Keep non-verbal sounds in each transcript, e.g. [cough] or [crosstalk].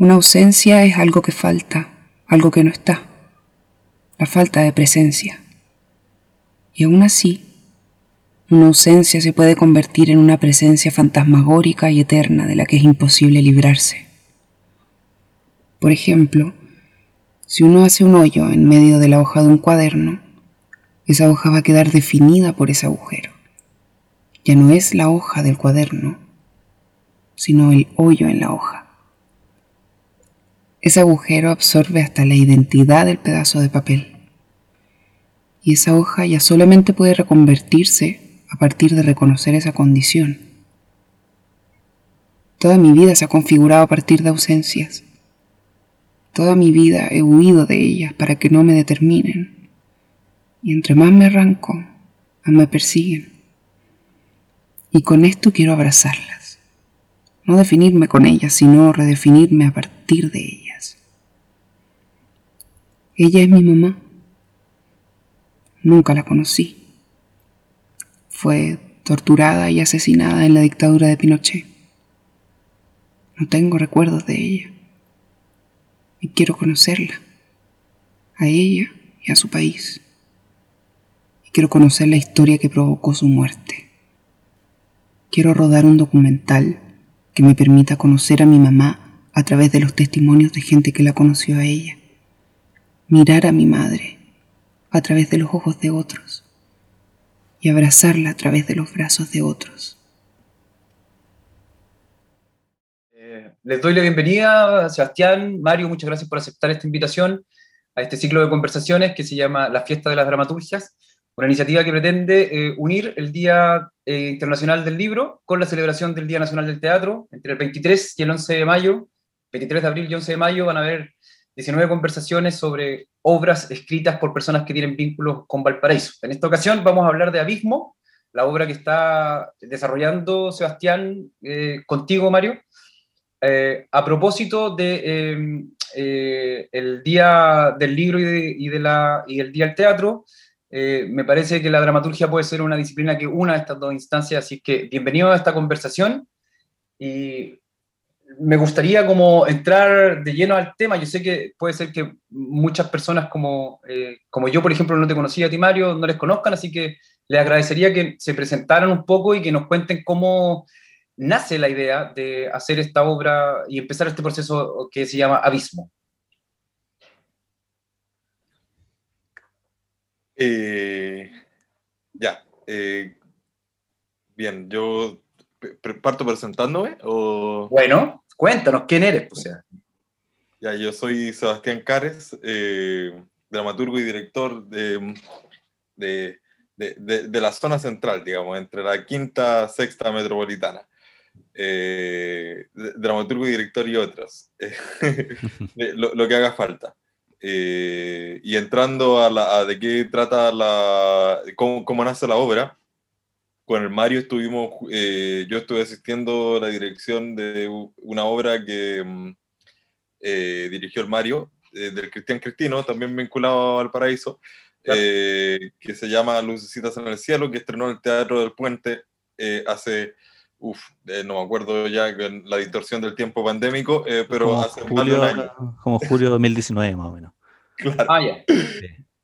Una ausencia es algo que falta, algo que no está, la falta de presencia. Y aún así, una ausencia se puede convertir en una presencia fantasmagórica y eterna de la que es imposible librarse. Por ejemplo, si uno hace un hoyo en medio de la hoja de un cuaderno, esa hoja va a quedar definida por ese agujero. Ya no es la hoja del cuaderno, sino el hoyo en la hoja. Ese agujero absorbe hasta la identidad del pedazo de papel. Y esa hoja ya solamente puede reconvertirse a partir de reconocer esa condición. Toda mi vida se ha configurado a partir de ausencias. Toda mi vida he huido de ellas para que no me determinen. Y entre más me arranco, más me persiguen. Y con esto quiero abrazarlas. No definirme con ellas, sino redefinirme a partir de ellas. Ella es mi mamá. Nunca la conocí fue torturada y asesinada en la dictadura de Pinochet. No tengo recuerdos de ella. Y quiero conocerla, a ella y a su país. Y quiero conocer la historia que provocó su muerte. Quiero rodar un documental que me permita conocer a mi mamá a través de los testimonios de gente que la conoció a ella. Mirar a mi madre a través de los ojos de otros y abrazarla a través de los brazos de otros. Eh, les doy la bienvenida, Sebastián, Mario, muchas gracias por aceptar esta invitación a este ciclo de conversaciones que se llama La Fiesta de las Dramaturgias, una iniciativa que pretende eh, unir el Día eh, Internacional del Libro con la celebración del Día Nacional del Teatro. Entre el 23 y el 11 de mayo, 23 de abril y 11 de mayo, van a haber 19 conversaciones sobre obras escritas por personas que tienen vínculos con Valparaíso. En esta ocasión vamos a hablar de Abismo, la obra que está desarrollando Sebastián eh, contigo, Mario, eh, a propósito de em, eh, el Día del Libro y, de, la, y el Día del Teatro. me parece que la dramaturgia puede ser una disciplina que una de estas dos instancias, así que bienvenido a esta conversación y me gustaría como entrar de lleno al tema. Yo sé que puede ser que muchas personas como, eh, como yo, por ejemplo, no te conocía a ti, Mario, no les conozcan, así que les agradecería que se presentaran un poco y que nos cuenten cómo nace la idea de hacer esta obra y empezar este proceso que se llama Abismo. Eh, ya. Eh, bien, yo parto presentándome o... Bueno, cuéntanos quién eres. O sea. Ya, yo soy Sebastián Cares, eh, dramaturgo y director de, de, de, la zona central, digamos, entre la quinta, sexta metropolitana. Eh, dramaturgo y director y otros, [laughs] lo, lo, que haga falta. Eh, y entrando a, la, de qué trata la, cómo, cómo nace la obra, con el Mario estuvimos, eh, yo estuve asistiendo a la dirección de una obra que mm, eh, dirigió el Mario, eh, del Cristian Cristino, también vinculado al Paraíso, que se llama Lucecitas en el Cielo, que estrenó en el Teatro del Puente hace, uff, no me acuerdo ya la distorsión del tiempo pandémico, pero como hace julio, Como julio de 2019 más o menos. Claro. Ah, ya.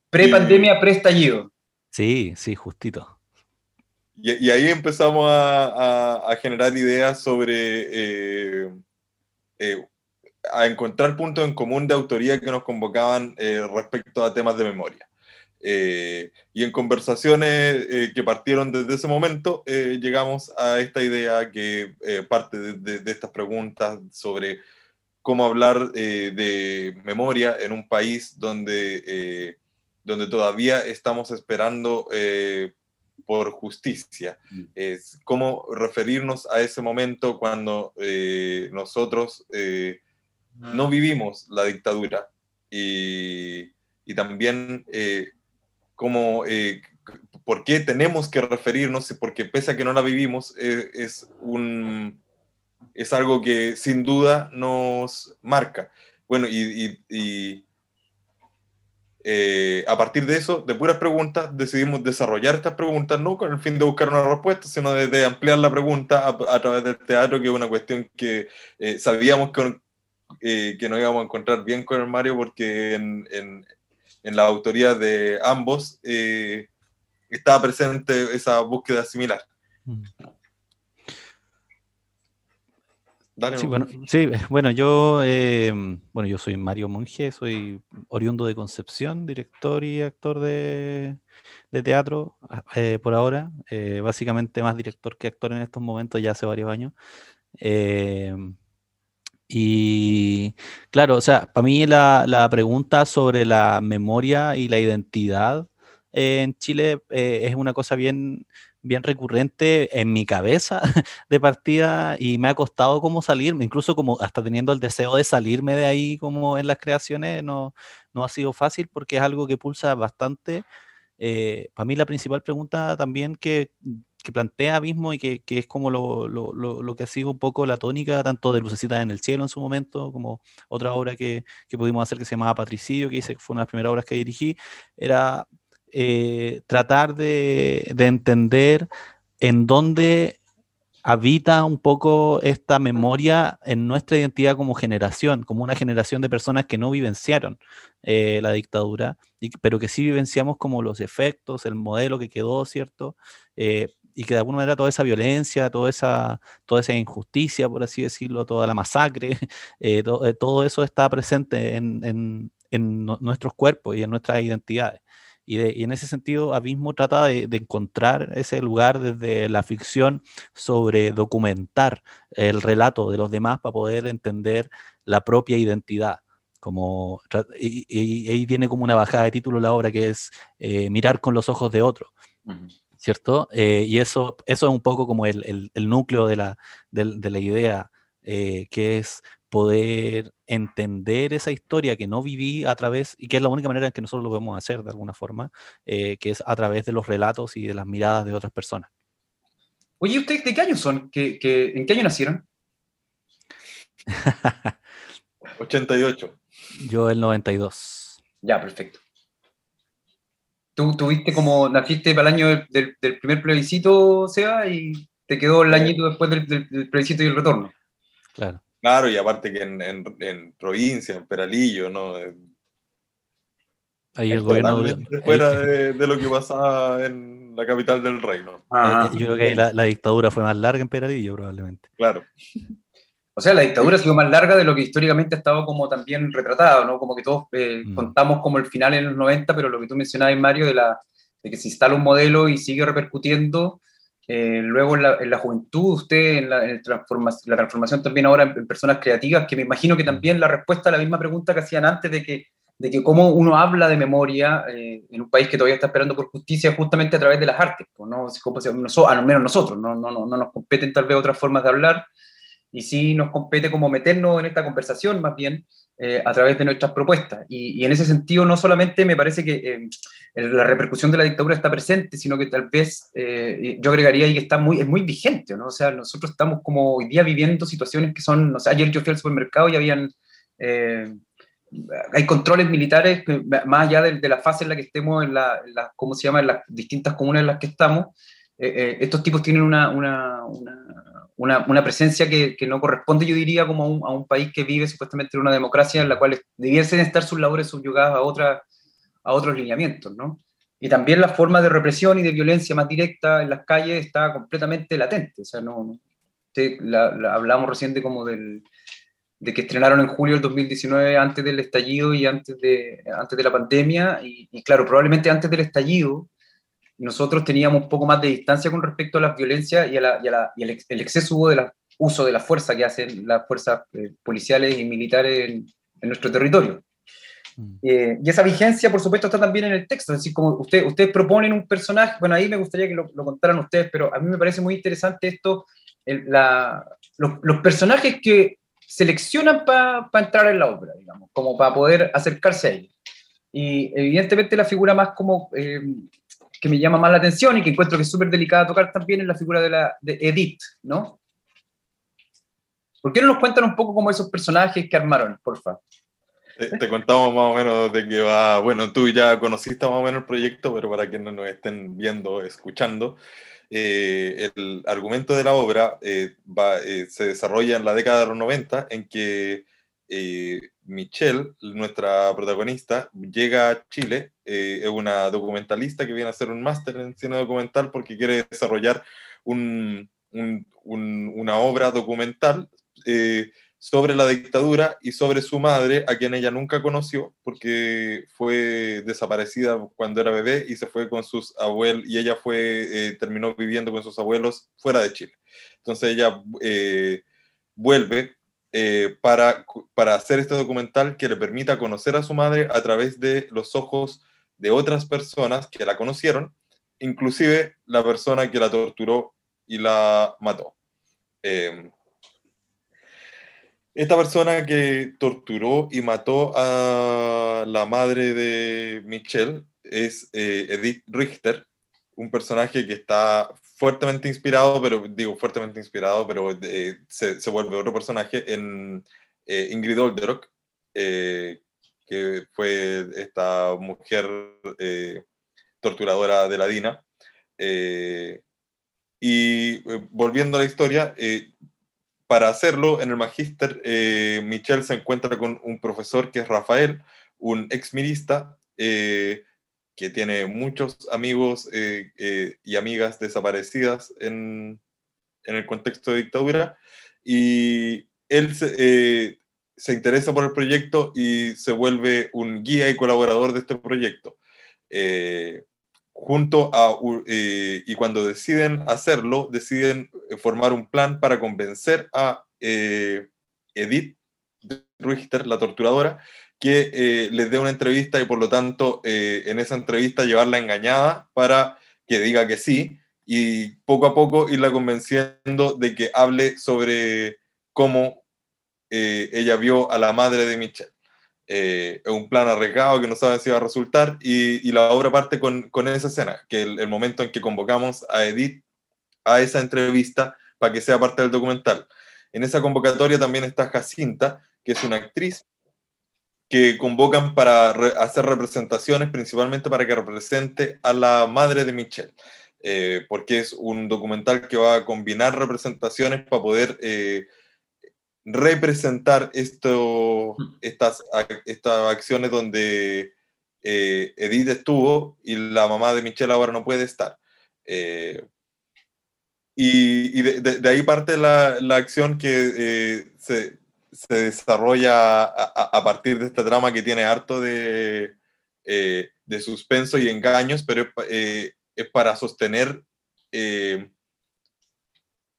Pre-pandemia, pre-estallido. Sí, sí, justito. Y, ahí empezamos a, generar ideas sobre, eh, eh, a encontrar puntos en común de autoría que nos convocaban eh, respecto a temas de memoria. y en conversaciones que partieron desde ese momento, llegamos a esta idea que parte de, de, estas preguntas sobre cómo hablar de memoria en un país donde, donde todavía estamos esperando por justicia. Mm. Es cómo referirnos a ese momento cuando eh, nosotros eh, no vivimos la dictadura y, también eh, cómo, por qué tenemos que referirnos, porque pese a que no la vivimos, es, un, es algo que sin duda nos marca. Bueno, y eh, a partir de eso, de puras preguntas, decidimos desarrollar estas preguntas, no con el fin de buscar una respuesta, sino de, ampliar la pregunta a, través del teatro, que es una cuestión que eh, sabíamos que, eh, que nos íbamos a encontrar bien con el Mario porque en, en, en la autoría de ambos eh, estaba presente esa búsqueda similar. Mm. Sí, bueno, sí, [laughs] bueno, yo, eh, bueno, yo soy Mario Monge, soy oriundo de Concepción, director y actor de, de teatro ah, eh, por ahora, eh, básicamente más director que actor en estos momentos ya hace varios años. y claro, o sea, para mí la, la, pregunta sobre la memoria y la identidad en Chile es una cosa bien bien recurrente en mi cabeza [laughs] de partida y me ha costado como salirme, incluso como hasta teniendo el deseo de salirme de ahí como en las creaciones, no, no ha sido fácil porque es algo que pulsa bastante. Eh, para mí la principal pregunta también que, que plantea mismo y que, que es como lo, lo, lo, que ha sido un poco la tónica tanto de Lucecita en el Cielo en su momento, como otra obra que, que pudimos hacer que se llamaba Patricidio, que hice, fue una de las primeras obras que dirigí, era eh, tratar de, entender en dónde habita un poco esta memoria en nuestra identidad como generación, como una generación de personas que no vivenciaron eh, la dictadura, pero que sí vivenciamos como los efectos, el modelo que quedó, ¿cierto? Eh, y que de alguna manera toda esa violencia, toda esa, toda esa injusticia, por así decirlo, toda la masacre, [laughs] todo eso está presente en, nuestros cuerpos y en nuestras identidades. Y, en ese sentido, Abismo trata de, encontrar ese lugar desde la ficción sobre documentar el relato de los demás para poder entender la propia identidad. Como, y, ahí viene como una bajada de título la obra que es eh, mirar con los ojos de otro. ¿Cierto? Eh, y eso, eso es un poco como el, el, núcleo de la, de, la idea, eh, que es poder entender esa historia que no viví a través, y que es la única manera en que nosotros lo podemos hacer de alguna forma, eh, que es a través de los relatos y de las miradas de otras personas. Oye, ¿ustedes de qué año son? ¿Qué, en qué año nacieron? [laughs] 88. Yo el 92. Ya, perfecto. ¿Tú tuviste como, naciste para el año del, primer plebiscito, Seba, y te quedó el añito después del, del plebiscito y el retorno? Claro. Claro, y aparte que en, en, provincia, en Peralillo, ¿no? Ahí el gobierno. Fuera de, de, lo que pasaba en la capital del reino. Ah, yo creo que la, la, dictadura fue más larga en Peralillo, probablemente. Claro. O sea, la dictadura ha sido más larga de lo que históricamente ha estado como también retratado, ¿no? Como que todos eh, mm. contamos como el final en los 90, pero lo que tú mencionabas, Mario, de, la, de que se instala un modelo y sigue repercutiendo eh, luego en la, juventud, usted en, la, la, transformación también ahora en, personas creativas, que me imagino que también la respuesta a la misma pregunta que hacían antes de que, de que cómo uno habla de memoria eh, en un país que todavía está esperando por justicia justamente a través de las artes, ¿no? Como, a lo menos nosotros, no, no, no, no nos competen tal vez otras formas de hablar, y sí nos compete como meternos en esta conversación más bien eh, a través de nuestras propuestas. Y, en ese sentido, no solamente me parece que eh, la repercusión de la dictadura está presente, sino que tal vez eh, yo agregaría ahí que está muy, es muy vigente, ¿no? O sea, nosotros estamos como hoy día viviendo situaciones que son, ayer yo fui al supermercado y habían, hay controles militares, más allá de, la fase en la que estemos, en la, ¿cómo se llama?, en las distintas comunas en las que estamos, estos tipos tienen una, una, una una, una presencia que, que, no corresponde, yo diría, como a un, a un, país que vive supuestamente en una democracia en la cual debiesen estar sus labores subyugadas a, otra, a otros lineamientos, ¿no? Y también la forma de represión y de violencia más directa en las calles está completamente latente. O sea, no, la, hablamos reciente como del, de que estrenaron en julio del 2019 antes del estallido y antes de, antes de la pandemia. Y claro, probablemente antes del estallido nosotros teníamos un poco más de distancia con respecto a la violencia y, a la, y, a la, y el, exceso de la, uso de la fuerza que hacen las fuerzas eh, policiales y militares en, nuestro territorio. Mm. Eh, y esa vigencia, por supuesto, está también en el texto. Es decir, como usted, ustedes proponen un personaje, bueno, ahí me gustaría que lo, contaran ustedes, pero a mí me parece muy interesante esto, la, los, los, personajes que seleccionan para entrar en la obra, digamos, como para poder acercarse a ellos. Y evidentemente la figura más como eh, que me llama más la atención y que encuentro que es súper delicada tocar también es la figura de, la, de Edith, ¿no? ¿Por qué no nos cuentan un poco como esos personajes que armaron, porfa? Te, te, contamos más o menos de que va, bueno, tú ya conociste más o menos el proyecto, pero para quienes nos estén viendo, escuchando, eh, el argumento de la obra eh, va, eh, se desarrolla en la década de los 90, en que Michelle, nuestra protagonista, llega a Chile, es una documentalista que viene a hacer un máster en cine documental porque quiere desarrollar un, una obra documental sobre la dictadura y sobre su madre, a quien ella nunca conoció, porque fue desaparecida cuando era bebé y se fue con sus abuelos, y ella fue, eh, terminó viviendo con sus abuelos fuera de Chile. Entonces ella eh, vuelve eh, para, para hacer este documental que le permita conocer a su madre a través de los ojos de otras personas que la conocieron, inclusive la persona que la torturó y la mató. Esta persona que torturó y mató a la madre de Michelle es eh, Edith Richter, un personaje que está fuertemente inspirado, pero digo fuertemente inspirado, pero eh, se, vuelve otro personaje en eh, Ingrid Olderock, que fue esta mujer torturadora de la DINA. y volviendo a la historia, para hacerlo, en el magíster, eh, Michelle se encuentra con un profesor que es Rafael, un ex eh, que tiene muchos amigos eh, eh, y amigas desaparecidas en, en, el contexto de dictadura, y él se, se, interesa por el proyecto y se vuelve un guía y colaborador de este proyecto. Junto a, eh, y cuando deciden hacerlo, deciden eh, formar un plan para convencer a eh, Edith Richter, la torturadora, que les dé una entrevista y por lo tanto en esa entrevista llevarla engañada para que diga que sí y poco a poco irla convenciendo de que hable sobre cómo ella vio a la madre de Michelle eh, un plan arriesgado que no sabe si va a resultar, y, la obra parte con, con esa escena, que el, el, momento en que convocamos a Edith a esa entrevista para que sea parte del documental. En esa convocatoria también está Jacinta, que es una actriz que convocan para hacer representaciones, principalmente para que represente a la madre de Michelle, eh, porque es un documental que va a combinar representaciones para poder eh, representar estas, estas acciones donde eh, Edith estuvo y la mamá de Michelle ahora no puede estar. Y, de, ahí parte la, la acción que se, se, desarrolla a, partir de esta trama que tiene harto de, de suspenso y engaños, pero es, es para sostener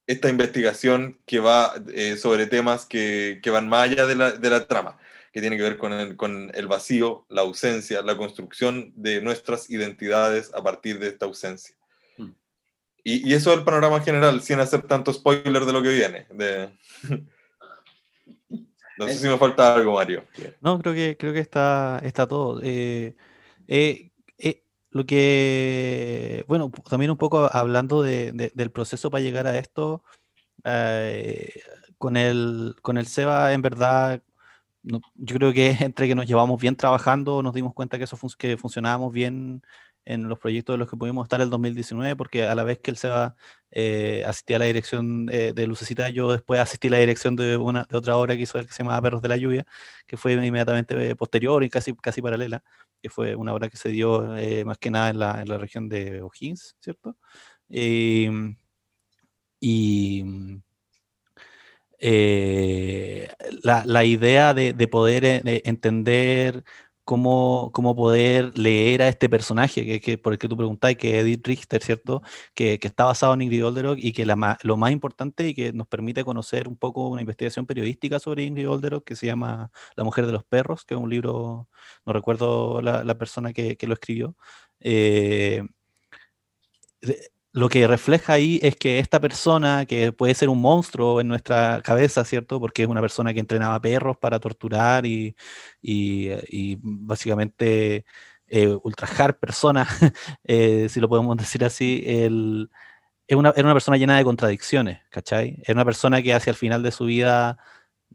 esta investigación que va eh, sobre temas que, que, van más allá de la, de la, trama, que tiene que ver con el, con el vacío, la ausencia, la construcción de nuestras identidades a partir de esta ausencia. Hmm. Y, y, eso es el panorama general, sin hacer tanto spoiler de lo que viene. De... [laughs] no sé si me falta algo, Mario. No, creo que, creo que está, está todo. Eh, eh, lo que, bueno, también un poco hablando de, del proceso para llegar a esto, eh, con, el, con el SEBA, en verdad, yo creo que [laughs] entre que nos llevamos bien trabajando, nos dimos cuenta que eso que funcionábamos bien en los proyectos de los que pudimos estar el 2019, porque a la vez que el SEBA eh, asistía a la dirección de Lucecita, yo después asistí a la dirección de, una, de otra obra que hizo el que se llama Perros de la Lluvia, que fue inmediatamente posterior y casi, casi paralela que fue una obra que se dio eh, más que nada en la, en la, región de O'Higgins, ¿cierto? Em, y eh, la, la, idea de, de poder eh, entender cómo, cómo poder leer a este personaje, que, que por el que tú preguntáis, que es Edith Richter, ¿cierto? Que, que, está basado en Ingrid Olderock y que la, lo más importante y que nos permite conocer un poco una investigación periodística sobre Ingrid Olderock que se llama La mujer de los perros, que es un libro, no recuerdo la, la persona que, que, lo escribió. Eh, lo que refleja ahí es que esta persona, que puede ser un monstruo en nuestra cabeza, ¿cierto? Porque es una persona que entrenaba perros para torturar y, y, básicamente eh, ultrajar personas, [laughs] eh, si lo podemos decir así, el, es una, era una persona llena de contradicciones, ¿cachai? Era una persona que hacia el final de su vida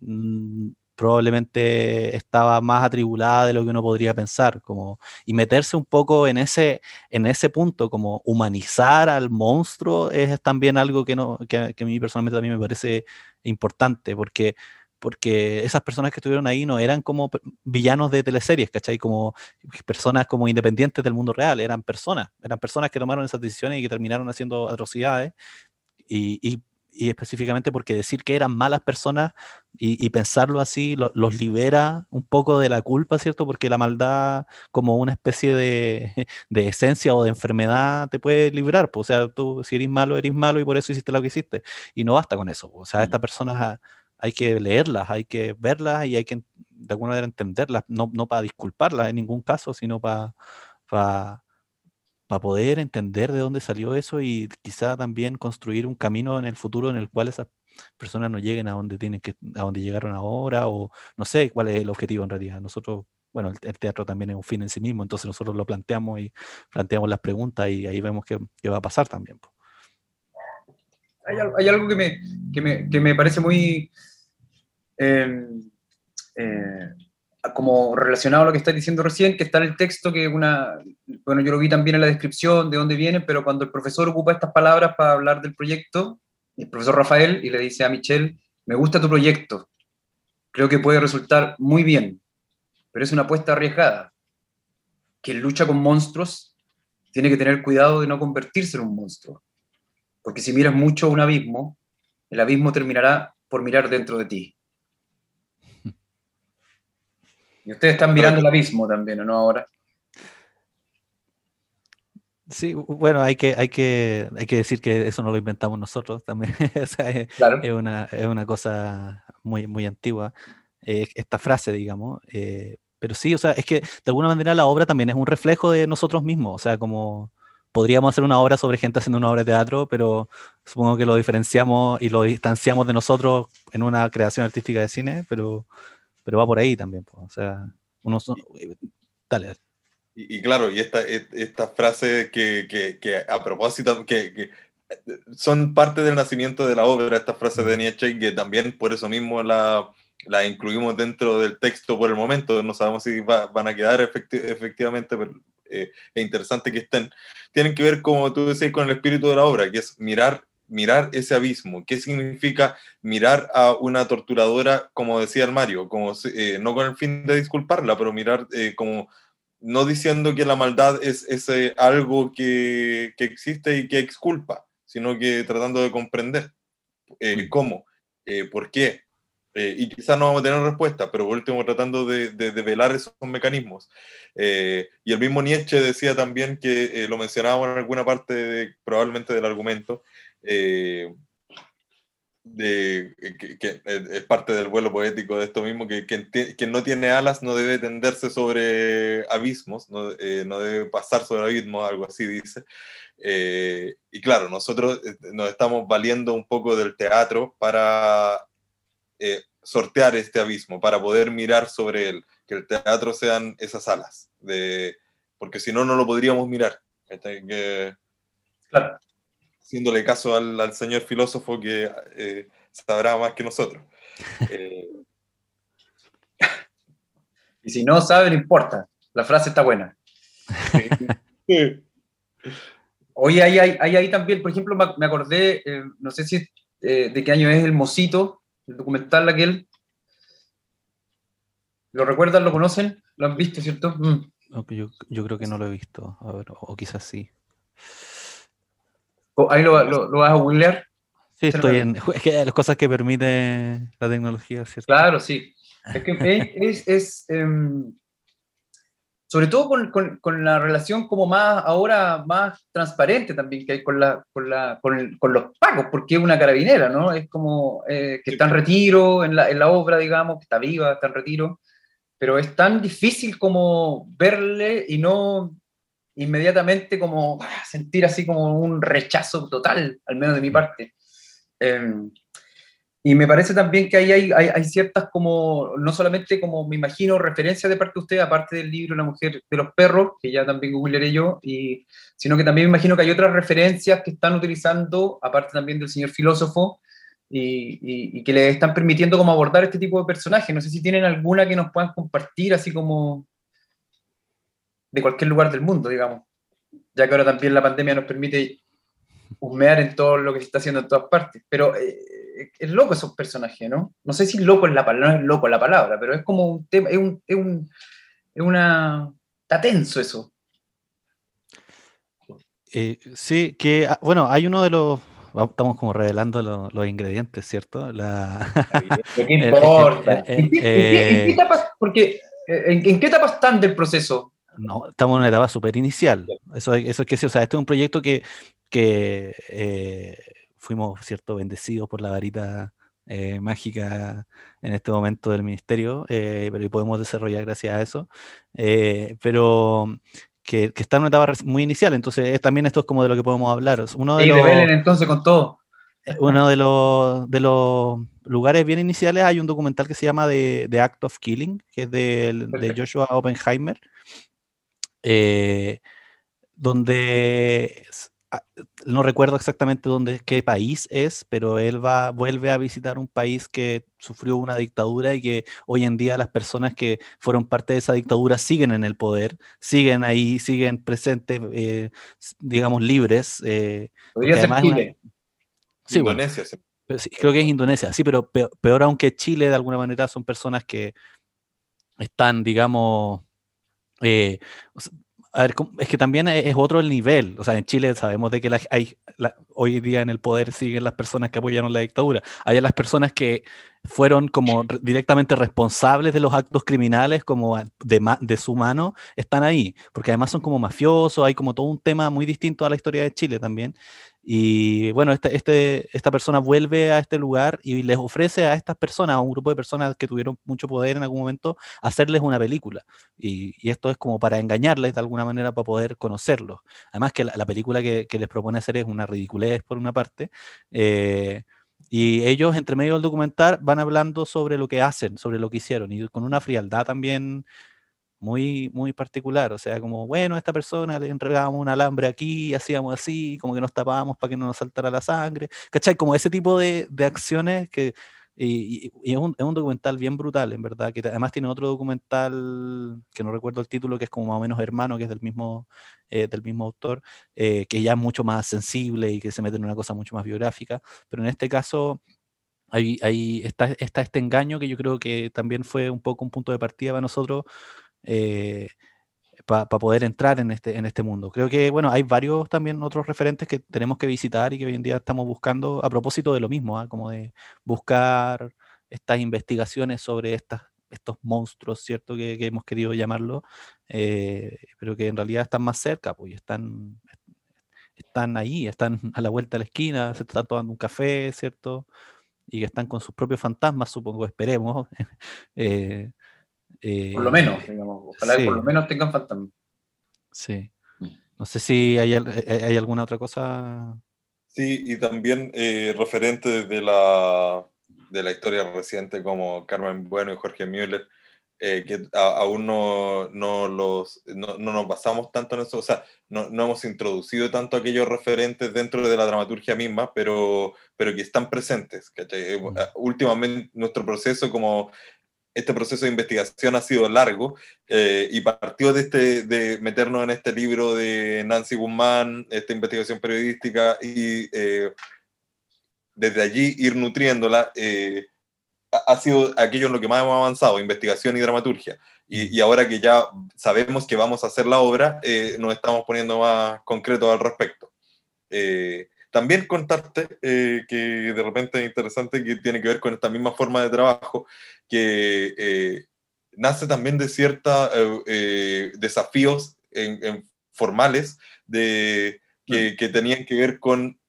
mm, probablemente estaba más atribulada de lo que uno podría pensar, como, y meterse un poco en ese, en ese punto, como humanizar al monstruo, es también algo que, no, que, a mí personalmente también me parece importante, porque porque esas personas que estuvieron ahí no eran como villanos de teleseries, ¿cachai? Como personas como independientes del mundo real, eran personas, eran personas que tomaron esas decisiones y que terminaron haciendo atrocidades. Y, y y específicamente porque decir que eran malas personas y, pensarlo así los libera un poco de la culpa, ¿cierto? Porque la maldad como una especie de, [laughs] de esencia o de enfermedad te puede librar, pues, o sea, tú si eres malo, eres malo y por eso hiciste lo que hiciste. Y no basta con eso, o sea, estas personas hay que leerlas, hay que verlas y hay que de alguna manera entenderlas, no, no para disculparlas en ningún caso, sino para... para para poder entender de dónde salió eso y quizá también construir un camino en el futuro en el cual esas personas no lleguen a donde tienen que, a donde llegaron ahora, o no sé cuál es el objetivo en realidad. Nosotros, bueno, el, teatro también es un fin en sí mismo, entonces nosotros lo planteamos y planteamos las preguntas y ahí vemos qué, va a pasar también. Hay, hay, algo que me, que me, que me parece muy em, eh, como relacionado a lo que estás diciendo recién, que está en el texto, que una, bueno, yo lo vi también en la descripción de dónde viene, pero cuando el profesor ocupa estas palabras para hablar del proyecto, el profesor Rafael, y le dice a Michelle, me gusta tu proyecto, creo que puede resultar muy bien, pero es una apuesta arriesgada. Quien lucha con monstruos tiene que tener cuidado de no convertirse en un monstruo, porque si miras mucho un abismo, el abismo terminará por mirar dentro de ti. Y ustedes están mirando el abismo también, no ahora? Sí, bueno, hay que, hay, que, hay que decir que eso no lo inventamos nosotros también. [laughs] es, una, es, una, cosa muy, muy antigua, eh, esta frase, digamos. Eh, pero sí, o sea, es que de alguna manera la obra también es un reflejo de nosotros mismos. O sea, como podríamos hacer una obra sobre gente haciendo una obra de teatro, pero supongo que lo diferenciamos y lo distanciamos de nosotros en una creación artística de cine, pero pero va por ahí también. o sea, uno eh, dale. Y, claro, y esta, e, esta frase que, que, que a propósito, que, que, son parte del nacimiento de la obra, esta frase de Nietzsche, que también por eso mismo la, la incluimos dentro del texto por el momento, no sabemos si van a quedar efectivamente, pero eh, es interesante que estén. Tienen que ver, como tú decías, con el espíritu de la obra, que es mirar mirar ese abismo. ¿Qué significa mirar a una torturadora, como decía el Mario, como, eh, no con el fin de disculparla, pero mirar eh, como no diciendo que la maldad es ese algo que, que, existe y que exculpa, sino que tratando de comprender eh, cómo, por qué. Y quizás no vamos a tener respuesta, pero por último tratando de, de, de velar esos mecanismos. y el mismo Nietzsche decía también que lo mencionábamos en alguna parte probablemente del argumento, eh, de, que, es parte del vuelo poético de esto mismo, que quien, no tiene alas no debe tenderse sobre abismos, no, eh, no debe pasar sobre abismos, algo así dice. Eh, y claro, nosotros nos estamos valiendo un poco del teatro para sortear este abismo, para poder mirar sobre él, que el teatro sean esas alas, de, porque si no, no lo podríamos mirar. Que, claro haciéndole caso al, señor filósofo que eh, sabrá más que nosotros. [laughs] Eh, y si no sabe, no importa. La frase está buena. [laughs] Oye, ahí, ahí, ahí, también, por ejemplo, me acordé, eh, no sé si de qué año es El Mosito, el documental aquel. ¿Lo recuerdan? ¿Lo conocen? ¿Lo han visto, cierto? Mm. Yo, yo, creo que no lo he visto, a ver, o quizás sí. ¿Ahí lo, lo, vas a googlear? Sí, estoy en. [laughs] Es que las cosas que permite la tecnología, ¿cierto? Claro, sí. Es que [laughs] es. es em, sobre todo con, con, con, la relación como más ahora más transparente también que hay con, la, con, la, con, con los pagos, porque es una carabinera, ¿no? Es como eh, que está en retiro en la, en la obra, digamos, que está viva, está en retiro, pero es tan difícil como verle y no, inmediatamente como ah, sentir así como un rechazo total, al menos de mi parte. Em, y me parece también que ahí hay, hay, ciertas como, no solamente como me imagino referencias de parte de usted, aparte del libro La mujer de los perros, que ya también googlearé yo, y, sino que también me imagino que hay otras referencias que están utilizando, aparte también del señor filósofo, y, y, que le están permitiendo como abordar este tipo de personajes. No sé si tienen alguna que nos puedan compartir, así como de cualquier lugar del mundo, digamos. Ya que ahora también la pandemia nos permite husmear en todo lo que se está haciendo en todas partes. Pero, eh, es loco esos personajes, ¿no? No sé si loco es la palabra, no es loco la palabra, pero es como un tema, es, un, es, un, es una... Está tenso eso. Eh, sí, que, ah, bueno, hay uno de los, estamos como revelando los ingredientes, ¿cierto? La... [laughs] ¿Qué [laughs] importa? ¿En, qué, etapa, porque, ¿en, qué etapa están del proceso? No, estamos en una etapa súper inicial. Eso, eso es que sí, o sea, este es un proyecto que, que eh, fuimos, ¿cierto?, bendecidos por la varita eh, mágica en este momento del ministerio, eh, pero podemos desarrollar gracias a eso. pero que, está en una etapa muy inicial, entonces también esto es como de lo que podemos hablar. Uno de y los, entonces con todo. Uno de los, de los lugares bien iniciales hay un documental que se llama The, Act of Killing, que es de, de Joshua Oppenheimer, donde Ah, no recuerdo exactamente dónde, qué país es, pero él va, vuelve a visitar un país que sufrió una dictadura y que hoy en día las personas que fueron parte de esa dictadura siguen en el poder, siguen ahí, siguen presentes, eh, digamos, libres. Eh, Podría ser Chile. Sí, Indonesia. creo que es Indonesia, sí, pero peor, peor aún que Chile, de alguna manera, son personas que están, digamos, eh, a ver, es que también es otro el nivel. O sea, en Chile sabemos de que hay, hoy día en el poder siguen las personas que apoyaron la dictadura. Hay las personas que fueron como directamente responsables de los actos criminales, como de, de su mano, están ahí. Porque además son como mafiosos, hay como todo un tema muy distinto a la historia de Chile también. Y bueno, este, este, esta persona vuelve a este lugar y les ofrece a estas personas, a un grupo de personas que tuvieron mucho poder en algún momento, hacerles una película. Y, esto es como para engañarles de alguna manera para poder conocerlos. Además que la, película que, que, les propone hacer es una ridiculez por una parte. Eh, y ellos, entre medio del documental, van hablando sobre lo que hacen, sobre lo que hicieron, y con una frialdad también muy, muy particular. O sea, como, bueno, a esta persona le entregábamos un alambre aquí, hacíamos así, como que nos tapábamos para que no nos saltara la sangre. ¿Cachai? Como ese tipo de, de acciones que. Y, es, un, es, un, documental bien brutal, en verdad, que además tiene otro documental, que no recuerdo el título, que es como más o menos hermano, que es del mismo, eh, del mismo autor, eh, que ya es mucho más sensible y que se mete en una cosa mucho más biográfica, pero en este caso ahí, ahí está, está, este engaño que yo creo que también fue un poco un punto de partida para nosotros eh, para poder entrar en este, en este mundo. Creo que, bueno, hay varios también otros referentes que tenemos que visitar y que hoy en día estamos buscando a propósito de lo mismo, ¿ah? como de buscar estas investigaciones sobre estas, estos monstruos, ¿cierto? Que, hemos querido llamarlo, eh, pero que en realidad están más cerca, pues están, están ahí, están [laughs] a la vuelta de la esquina, se están tomando un café, ¿cierto? Y que están con sus propios fantasmas, supongo, esperemos. [laughs] eh, por lo menos, eh, digamos. Ojalá que por lo menos tengan fantasmas. Sí. Mm. No sé si hay, eh, hay, alguna otra cosa. Sí, y también eh, referentes de la, de la historia reciente como Carmen Bueno y Jorge Müller, que aún no, no, los, no, no, nos basamos tanto en eso, o sea, no, no, hemos introducido tanto aquellos referentes dentro de la dramaturgia misma, pero, pero que están presentes. Mm. Últimamente nuestro proceso como este proceso de investigación ha sido largo eh, y partió de, este, de meternos en este libro de Nancy Guzmán, esta investigación periodística y eh, desde allí ir nutriéndola. Eh, ha sido aquello en lo que más hemos avanzado, investigación y dramaturgia. Y, y ahora que ya sabemos que vamos a hacer la obra, nos estamos poniendo más concretos al respecto. También contarte eh, que de repente es interesante que tiene que ver con esta misma forma de trabajo, que eh, nace también de ciertos eh, desafíos formales de, que, que, tenían que ver con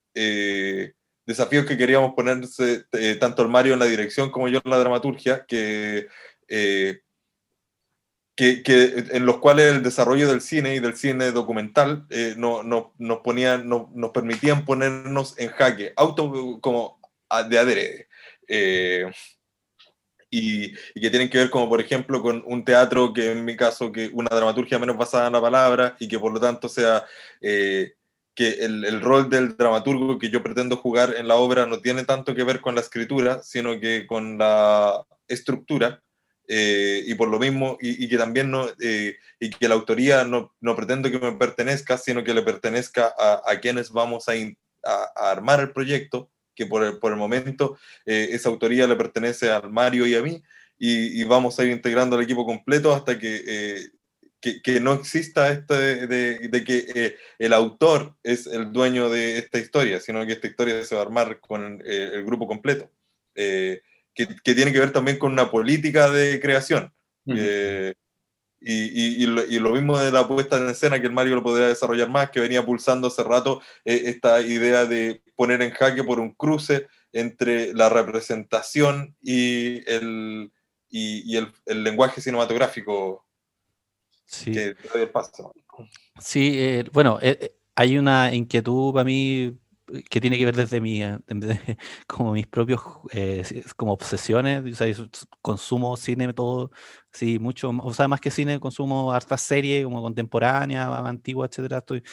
desafíos que queríamos ponerse tanto el Mario en la dirección como yo en la dramaturgia, que que, que, en los cuales el desarrollo del cine y del cine documental eh, no, no, nos, ponían, no, nos permitían ponernos en jaque, auto como de adrede. Eh, y, y, que tienen que ver como por ejemplo con un teatro que en mi caso que una dramaturgia menos basada en la palabra y que por lo tanto sea eh, que el, el, rol del dramaturgo que yo pretendo jugar en la obra no tiene tanto que ver con la escritura sino que con la estructura eh, y por lo mismo, y, que también no, eh, y que la autoría no, no, pretendo que me pertenezca, sino que le pertenezca a, a quienes vamos a, a, armar el proyecto, que por el, por el momento eh, esa autoría le pertenece al Mario y a mí, y, vamos a ir integrando el equipo completo hasta que, eh, que, no exista este de, de, que eh, el autor es el dueño de esta historia, sino que esta historia se va a armar con el grupo completo, que, que, tiene que ver también con una política de creación. Y, y, lo, mismo de la puesta en escena, que el Mario lo podría desarrollar más, que venía pulsando hace rato esta idea de poner en jaque por un cruce entre la representación y el, y, el, el, lenguaje cinematográfico sí. que el paso. Sí, eh, bueno, eh, eh, hay una inquietud para mí que tiene que ver desde mi, [laughs] como mis propios, como obsesiones, o sea, consumo cine, todo, sí, mucho, o sea, más que cine, consumo harta serie, como contemporánea, antigua, etcétera, estoy,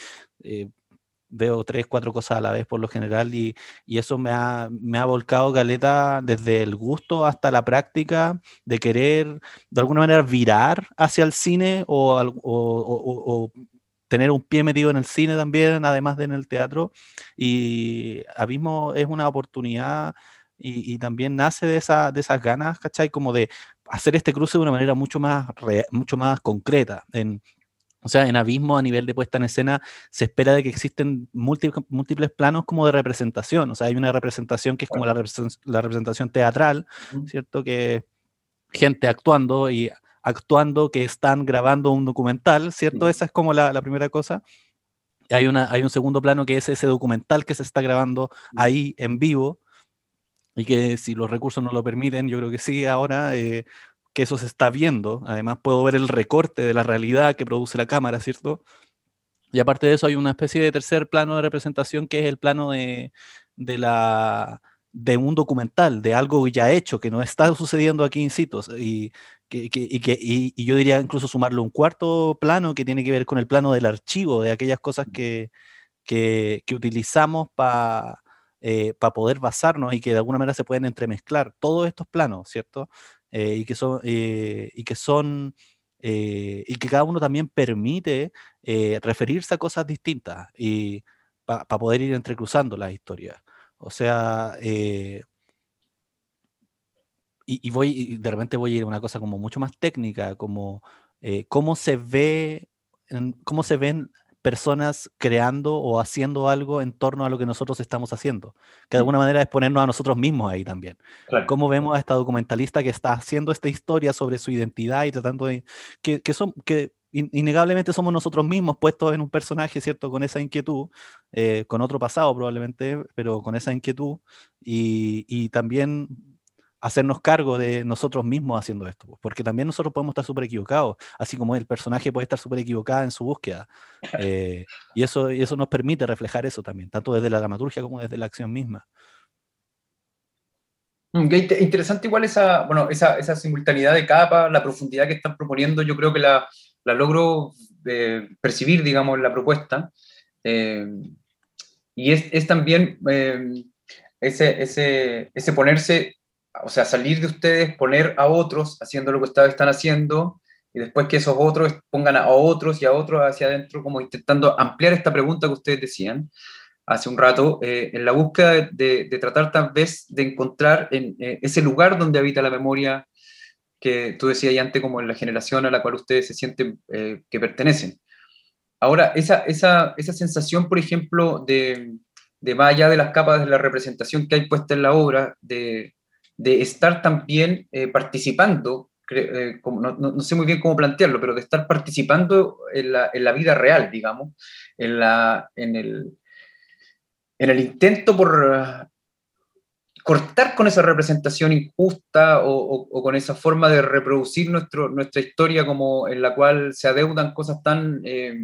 veo tres, cuatro cosas a la vez por lo general y, y eso me ha, me ha, volcado Galeta desde el gusto hasta la práctica de querer de alguna manera virar hacia el cine o, o, o, tener un pie metido en el cine también, además de en el teatro. Y Abismo es una oportunidad y, y también nace de, esa, de esas ganas, ¿cachai? Como de hacer este cruce de una manera mucho más, mucho más concreta. En, o sea, en Abismo, a nivel de puesta en escena, se espera de que existen múltiples, planos como de representación. O sea, hay una representación que es como la, representación teatral, ¿cierto? Que gente actuando y actuando que están grabando un documental, ¿cierto? Esa es como la, primera cosa. Hay, una, hay un segundo plano que es ese documental que se está grabando ahí en vivo y que si los recursos no lo permiten, yo creo que sí, ahora eh, que eso se está viendo. Además, puedo ver el recorte de la realidad que produce la cámara, ¿cierto? Y aparte de eso, hay una especie de tercer plano de representación que es el plano de, de la, de un documental, de algo ya hecho, que no está sucediendo aquí in situ. Y, que, y, que, y, yo diría incluso sumarle un cuarto plano que tiene que ver con el plano del archivo, de aquellas cosas que, que, que utilizamos para eh, poder basarnos y que de alguna manera se pueden entremezclar. Todos estos planos, ¿cierto? Eh, y que son, eh, y que son eh, y que cada uno también permite referirse a cosas distintas y para poder ir entrecruzando las historias. O sea, y, y, voy, y de repente voy a ir a una cosa como mucho más técnica, como cómo se ve, cómo se ven personas creando o haciendo algo en torno a lo que nosotros estamos haciendo. Que de alguna manera es ponernos a nosotros mismos ahí también. Cómo vemos a esta documentalista que está haciendo esta historia sobre su identidad y tratando de... que, que son... que innegablemente somos nosotros mismos puestos en un personaje, ¿cierto? Con esa inquietud, eh, con otro pasado probablemente, pero con esa inquietud y, y también hacernos cargo de nosotros mismos haciendo esto, pues, porque también nosotros podemos estar súper equivocados, así como el personaje puede estar súper equivocado en su búsqueda. Eh, y, eso, y eso nos permite reflejar eso también, tanto desde la dramaturgia como desde la acción misma. Mm, interesante igual esa, bueno, esa, esa simultaneidad de capa, la profundidad que están proponiendo, yo creo que la, la logro eh, percibir, digamos, la propuesta. Eh, y es, es también ese, ese, ese ponerse o sea, salir de ustedes, poner a otros haciendo lo que ustedes están haciendo, y después que esos otros pongan a otros y a otros hacia adentro, como intentando ampliar esta pregunta que ustedes decían hace un rato, eh, en la búsqueda de, tratar tal vez de encontrar en eh, ese lugar donde habita la memoria que tú decías antes, como en la generación a la cual ustedes se sienten eh, que pertenecen. Ahora, esa, esa, esa sensación, por ejemplo, de, de más allá de las capas de la representación que hay puesta en la obra, de, de estar también eh, participando, eh, como, no, sé muy bien cómo plantearlo, pero de estar participando en la, en la vida real, digamos, en, la, en, el, en el intento por uh, cortar con esa representación injusta o, o, con esa forma de reproducir nuestro, nuestra historia como en la cual se adeudan cosas tan eh,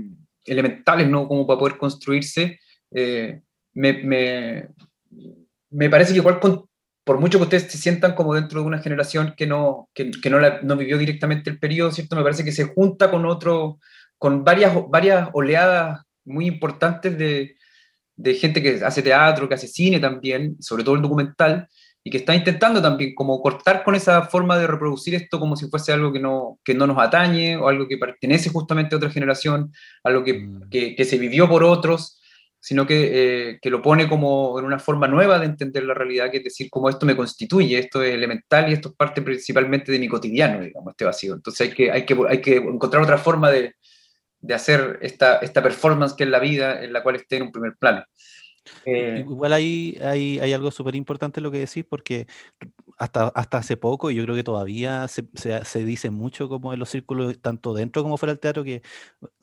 elementales ¿no? como para poder construirse, me, me, me, parece que igual con, por mucho que ustedes se sientan como dentro de una generación que no, que, que no, no, vivió directamente el periodo, ¿cierto? Me parece que se junta con otro, con varias, varias oleadas muy importantes de, de gente que hace teatro, que hace cine también, sobre todo el documental, y que está intentando también como cortar con esa forma de reproducir esto como si fuese algo que no, que no nos atañe o algo que pertenece justamente a otra generación, algo que, mm. que, que se vivió por otros sino que, que, lo pone como en una forma nueva de entender la realidad, que es decir, como esto me constituye, esto es elemental y esto es parte principalmente de mi cotidiano, digamos, este vacío. Entonces hay que, hay que, hay que encontrar otra forma de, de hacer esta, esta performance que es la vida en la cual esté en un primer plano. Eh, igual hay, hay, hay algo súper importante lo que decís, porque hasta, hasta hace poco, y yo creo que todavía se, se, dice mucho como en los círculos, tanto dentro como fuera del teatro, que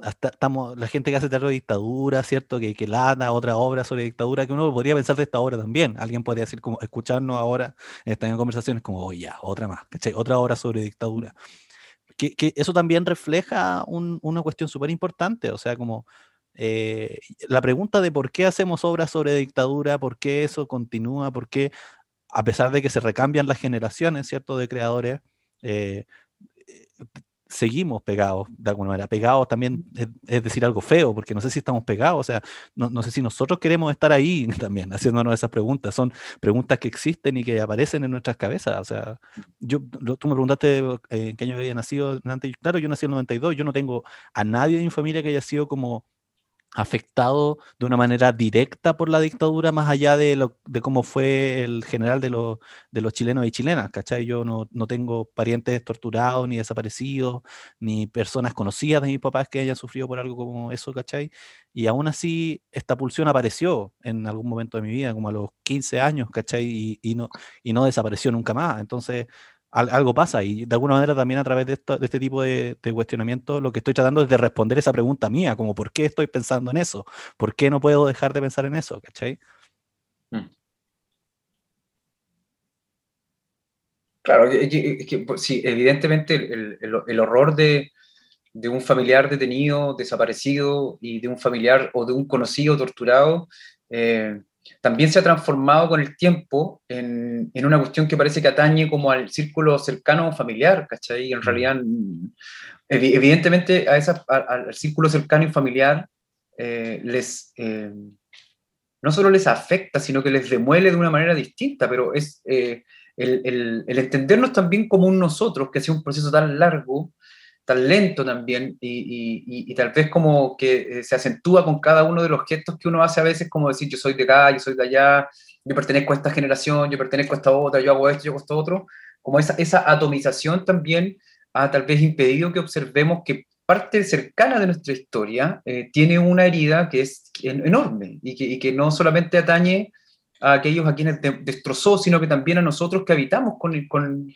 hasta estamos, la gente que hace teatro de dictadura, ¿cierto? Que, que lana otra obra sobre dictadura, que uno podría pensar de esta obra también. Alguien podría decir, como escucharnos ahora, están en conversaciones como, oye, ya, otra más, Otra obra sobre dictadura. Que, que eso también refleja un, una cuestión súper importante, o sea, como eh, la pregunta de por qué hacemos obras sobre dictadura, por qué eso continúa, por qué, a pesar de que se recambian las generaciones, ¿cierto?, de creadores, eh, eh, seguimos pegados de alguna manera. Pegados también es, decir algo feo, porque no sé si estamos pegados, o sea, no, sé si nosotros queremos estar ahí [laughs] también haciéndonos esas preguntas. Son preguntas que existen y que aparecen en nuestras cabezas. O sea, yo, tú me preguntaste en qué año había nacido. Claro, yo nací en el 92, yo no tengo a nadie de mi familia que haya sido como afectado de una manera directa por la dictadura, más allá de, lo, de cómo fue el general de, los, de los chilenos y chilenas, ¿cachai? Yo no, no, tengo parientes torturados, ni desaparecidos, ni personas conocidas de mis papás que hayan sufrido por algo como eso, ¿cachai? Y aún así, esta pulsión apareció en algún momento de mi vida, como a los 15 años, ¿cachai? Y no, y no desapareció nunca más. Entonces, algo pasa y de alguna manera también a través de, este tipo de, cuestionamiento lo que estoy tratando es de responder esa pregunta mía, como ¿por qué estoy pensando en eso? ¿Por qué no puedo dejar de pensar en eso? ¿Cachai? Mm. Claro, pues, sí, evidentemente el, horror de, un familiar detenido, desaparecido y de un familiar o de un conocido torturado eh, también se ha transformado con el tiempo en, en, una cuestión que parece que atañe como al círculo cercano familiar, ¿cachai? Y en mm. realidad, evidentemente, a esa, al círculo cercano y familiar eh, les, eh, no solo les afecta, sino que les demuele de una manera distinta, pero es eh, el, el, el, entendernos también como un nosotros, que ha sido un proceso tan largo, tan lento también y, y, tal vez como que eh, se acentúa con cada uno de los gestos que uno hace a veces, como decir yo soy de acá, yo soy de allá, yo pertenezco a esta generación, yo pertenezco a esta otra, yo hago esto, yo hago esto otro, como esa, esa atomización también ha tal vez impedido que observemos que parte cercana de nuestra historia eh, tiene una herida que es enorme y que, y que, no solamente atañe a aquellos a quienes destrozó, sino que también a nosotros que habitamos con, con,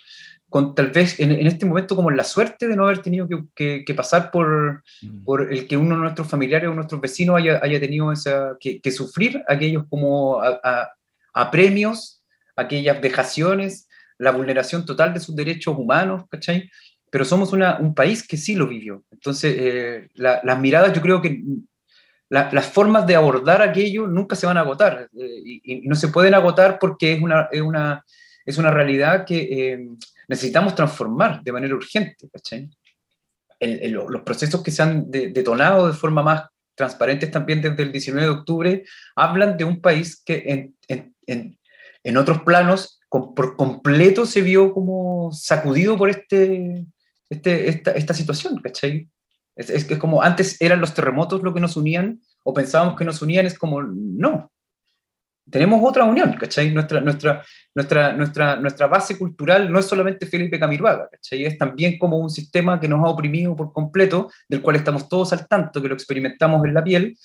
con tal vez en, este momento como la suerte de no haber tenido que, que, pasar por, mm. por, el que uno de nuestros familiares o nuestros vecinos haya, haya tenido esa, que, que, sufrir aquellos como a, a, premios, aquellas vejaciones, la vulneración total de sus derechos humanos, ¿cachai? Pero somos una, un país que sí lo vivió. Entonces, eh, las miradas yo creo que las formas de abordar aquello nunca se van a agotar eh, y, no se pueden agotar porque es una, es una, es una realidad que... Eh, necesitamos transformar de manera urgente, los procesos que se han detonado de forma más transparente también desde el 19 de octubre hablan de un país que en, otros planos por completo se vio como sacudido por este, este esta, situación, ¿cachai? Es, es, es como antes eran los terremotos lo que nos unían o pensábamos que nos unían, es como no, tenemos otra unión, ¿cachai? Nuestra, nuestra, nuestra, nuestra, nuestra base cultural no es solamente Felipe Camiroaga, ¿cachai? Es también como un sistema que nos ha oprimido por completo, del cual estamos todos al tanto, que lo experimentamos en la piel,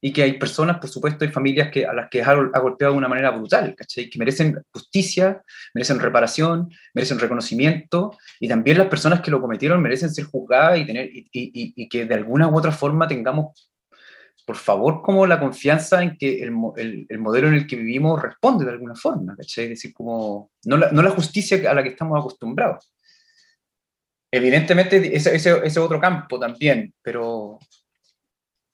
y que hay personas, por supuesto, hay familias que, a las que ha, golpeado de una manera brutal, ¿cachai? Que merecen justicia, merecen reparación, merecen reconocimiento, y también las personas que lo cometieron merecen ser juzgadas y, tener, y, y, y que de alguna u otra forma tengamos por favor, como la confianza en que el, el, modelo en el que vivimos responde de alguna forma, ¿cachai? Es decir, como, no la, no la justicia a la que estamos acostumbrados. Evidentemente, ese, ese, otro campo también, pero,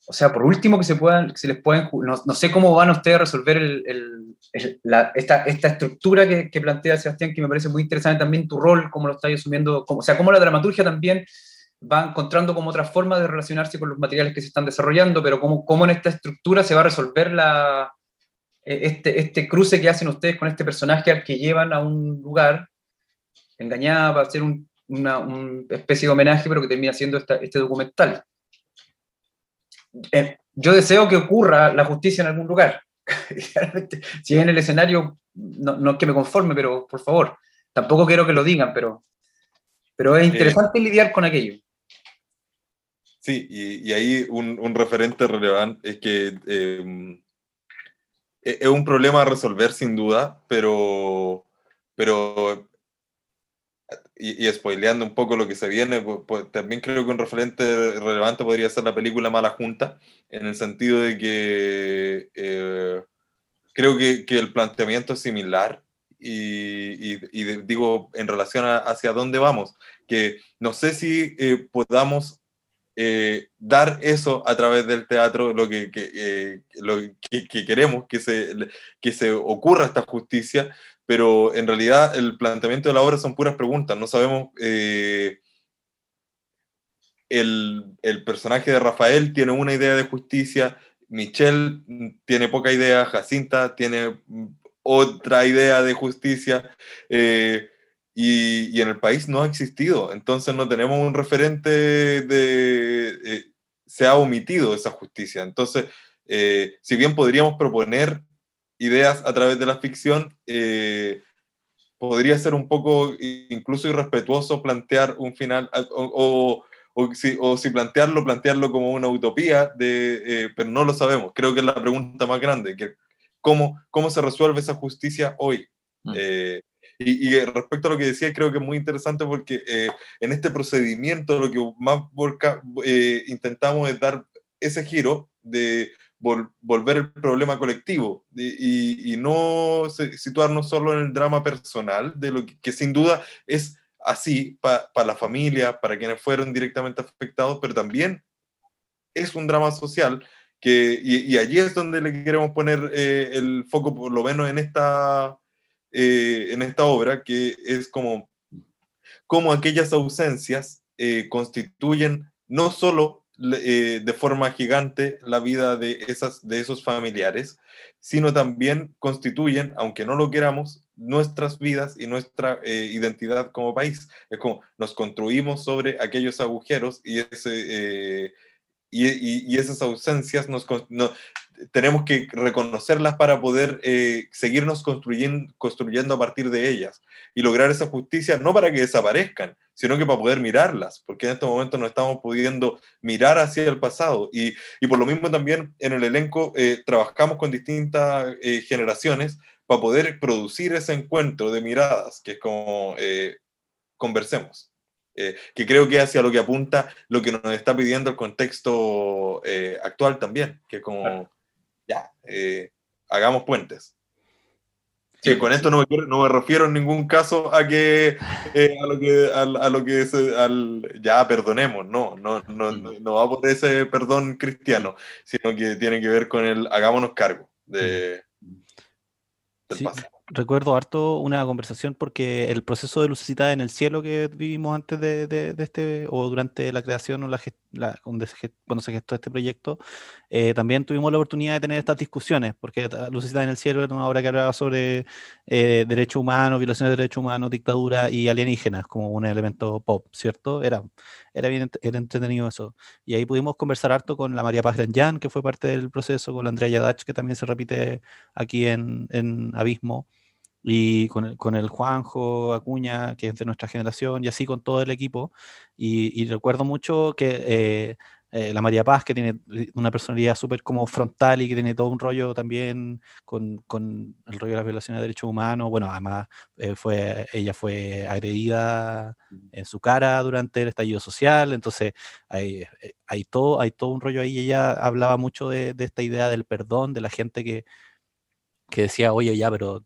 o sea, por último que se, puedan, que se les pueden, no, no sé cómo van ustedes a resolver el, la, esta, esta, estructura que, que, plantea Sebastián, que me parece muy interesante también tu rol, cómo lo estás asumiendo, como, o sea, cómo la dramaturgia también va encontrando como otra forma de relacionarse con los materiales que se están desarrollando, pero cómo, cómo en esta estructura se va a resolver la, e, este, este cruce que hacen ustedes con este personaje al que llevan a un lugar engañada para hacer un, una especie de homenaje, pero que termina siendo este documental. Eh, yo deseo que ocurra la justicia en algún lugar. [laughs] si es en el escenario, no, no es que me conforme, pero por favor, tampoco quiero que lo digan, pero, pero es interesante lidiar con aquello. Sí, y, ahí un, referente relevante es que em, e, es un problema a resolver sin duda, pero, pero y, y, spoileando un poco lo que se viene, pues, pues, también creo que un referente relevante podría ser la película Mala Junta, en el sentido de que eh, creo que, que, el planteamiento es similar y, y, digo en relación a hacia dónde vamos, que no sé si eh, podamos eh, dar eso a través del teatro, lo eh, que, queremos, que se, que se ocurra esta justicia, pero en realidad el planteamiento de la obra son puras preguntas, no sabemos... Eh, el, el, personaje de Rafael tiene una idea de justicia, Michelle tiene poca idea, Jacinta tiene otra idea de justicia. Y, en el país no ha existido. Entonces no tenemos un referente de... Eh, se ha omitido esa justicia. Entonces, eh, si bien podríamos proponer ideas a través de la ficción, eh, podría ser un poco incluso irrespetuoso plantear un final, o, o, si, o si, plantearlo, plantearlo como una utopía, de, pero no lo sabemos. Creo que es la pregunta más grande, que cómo, cómo se resuelve esa justicia hoy. Mm. Y, respecto a lo que decía, creo que es muy interesante porque eh, en este procedimiento lo que más eh, intentamos es dar ese giro de volver el problema colectivo y, no situarnos solo en el drama personal, de lo que, sin duda es así para la familia, para quienes fueron directamente afectados, pero también es un drama social que, y, allí es donde le queremos poner eh, el foco, por lo menos en esta eh, en esta obra, que es como, como aquellas ausencias eh, constituyen no solo eh, de forma gigante la vida de, esas, de esos familiares, sino también constituyen, aunque no lo queramos, nuestras vidas y nuestra identidad como país. Es como nos construimos sobre aquellos agujeros y, ese, y, y, esas ausencias nos, tenemos que reconocerlas para poder eh, seguirnos construyendo, construyendo a partir de ellas y lograr esa justicia, no para que desaparezcan, sino que para poder mirarlas, porque en este momento no estamos pudiendo mirar hacia el pasado. Y, y por lo mismo también en el elenco eh, trabajamos con distintas eh, generaciones para poder producir ese encuentro de miradas, que es como conversemos. que creo que hacia lo que apunta lo que nos está pidiendo el contexto actual también, que como ya, eh, hagamos puentes. Sí, con esto no me, no me, refiero en ningún caso a que eh, a lo que a, lo que al, ya perdonemos, no, no, no, mm. no, va por ese perdón cristiano, sino que tiene que ver con el hagámonos cargo de, mm. del pasado recuerdo harto una conversación porque el proceso de lucecita en el cielo que vivimos antes de, este, o durante la creación o la, cuando se gestó este proyecto, eh, también tuvimos la oportunidad de tener estas discusiones, porque Lucecita en el cielo era una obra que hablaba sobre eh, derechos humanos, violaciones de derechos humanos, dictadura y alienígenas como un elemento pop, ¿cierto? Era, era bien era entretenido eso. Y ahí pudimos conversar harto con la María Paz Jan, que fue parte del proceso, con la Andrea Yadach, que también se repite aquí en, en Abismo y con el, con el, Juanjo Acuña, que es de nuestra generación, y así con todo el equipo. Y, recuerdo mucho que eh, eh, la María Paz, que tiene una personalidad súper como frontal y que tiene todo un rollo también con, con el rollo de las violaciones de derechos humanos. Bueno, además eh, fue, ella fue agredida en su cara durante el estallido social, entonces hay, hay, todo, hay todo un rollo ahí. Ella hablaba mucho de, de esta idea del perdón, de la gente que que decía, oye, ya, pero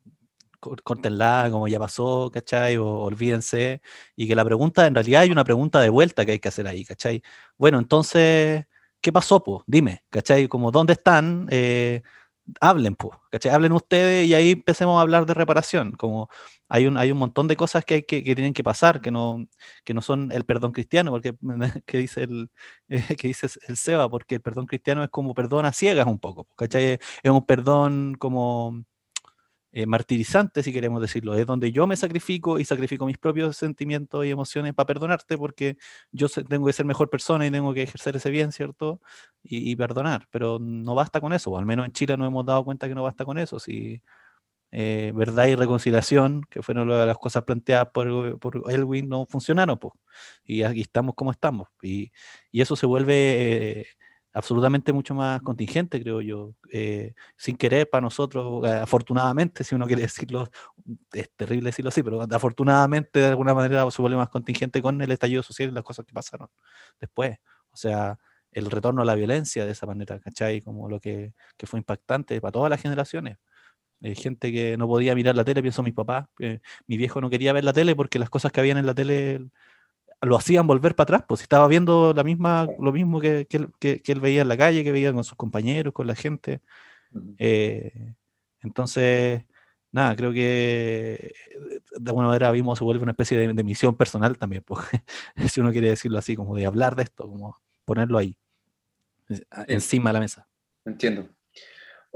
córtenla, como ya pasó, ¿cachai? O olvídense. Y que la pregunta, en realidad hay una pregunta de vuelta que hay que hacer ahí, ¿cachai? Bueno, entonces, ¿qué pasó, pues? Dime, ¿cachai? Como, ¿dónde están? Eh, hablen, pues, ¿cachai? Hablen ustedes y ahí empecemos a hablar de reparación. Como hay un, hay un montón de cosas que, hay que, que tienen que pasar, que no, que no son el perdón cristiano, porque [laughs] que dice el, [laughs] que dice el Seba, porque el perdón cristiano es como perdón a ciegas un poco, ¿cachai? Es un perdón como eh, martirizante, si queremos decirlo, es donde yo me sacrifico y sacrifico mis propios sentimientos y emociones para perdonarte porque yo tengo que ser mejor persona y tengo que ejercer ese bien, ¿cierto? Y, perdonar, pero no basta con eso, o al menos en Chile nos hemos dado cuenta que no basta con eso, si eh, verdad y reconciliación, que fueron las cosas planteadas por, por Elwin, no funcionaron, pues, y aquí estamos como estamos, y, y eso se vuelve... Eh, absolutamente mucho más contingente, creo yo, eh, sin querer para nosotros, eh, afortunadamente, si uno quiere [laughs] decirlo, es terrible decirlo así, pero afortunadamente de alguna manera se vuelve más contingente con el estallido social y las cosas que pasaron después. O sea, el retorno a la violencia de esa manera, ¿cachai? Como lo que, que fue impactante para todas las generaciones. Hay gente que no podía mirar la tele, pienso mis papás, mi viejo no quería ver la tele porque las cosas que habían en la tele lo hacían volver para atrás, pues estaba viendo la misma, lo mismo que, que, él veía en la calle, que veía con sus compañeros, con la gente. Eh, entonces, nada, creo que de alguna manera vimos se vuelve una especie de, misión personal también, pues, [laughs] si uno quiere decirlo así, como de hablar de esto, como ponerlo ahí, encima de la mesa. Entiendo.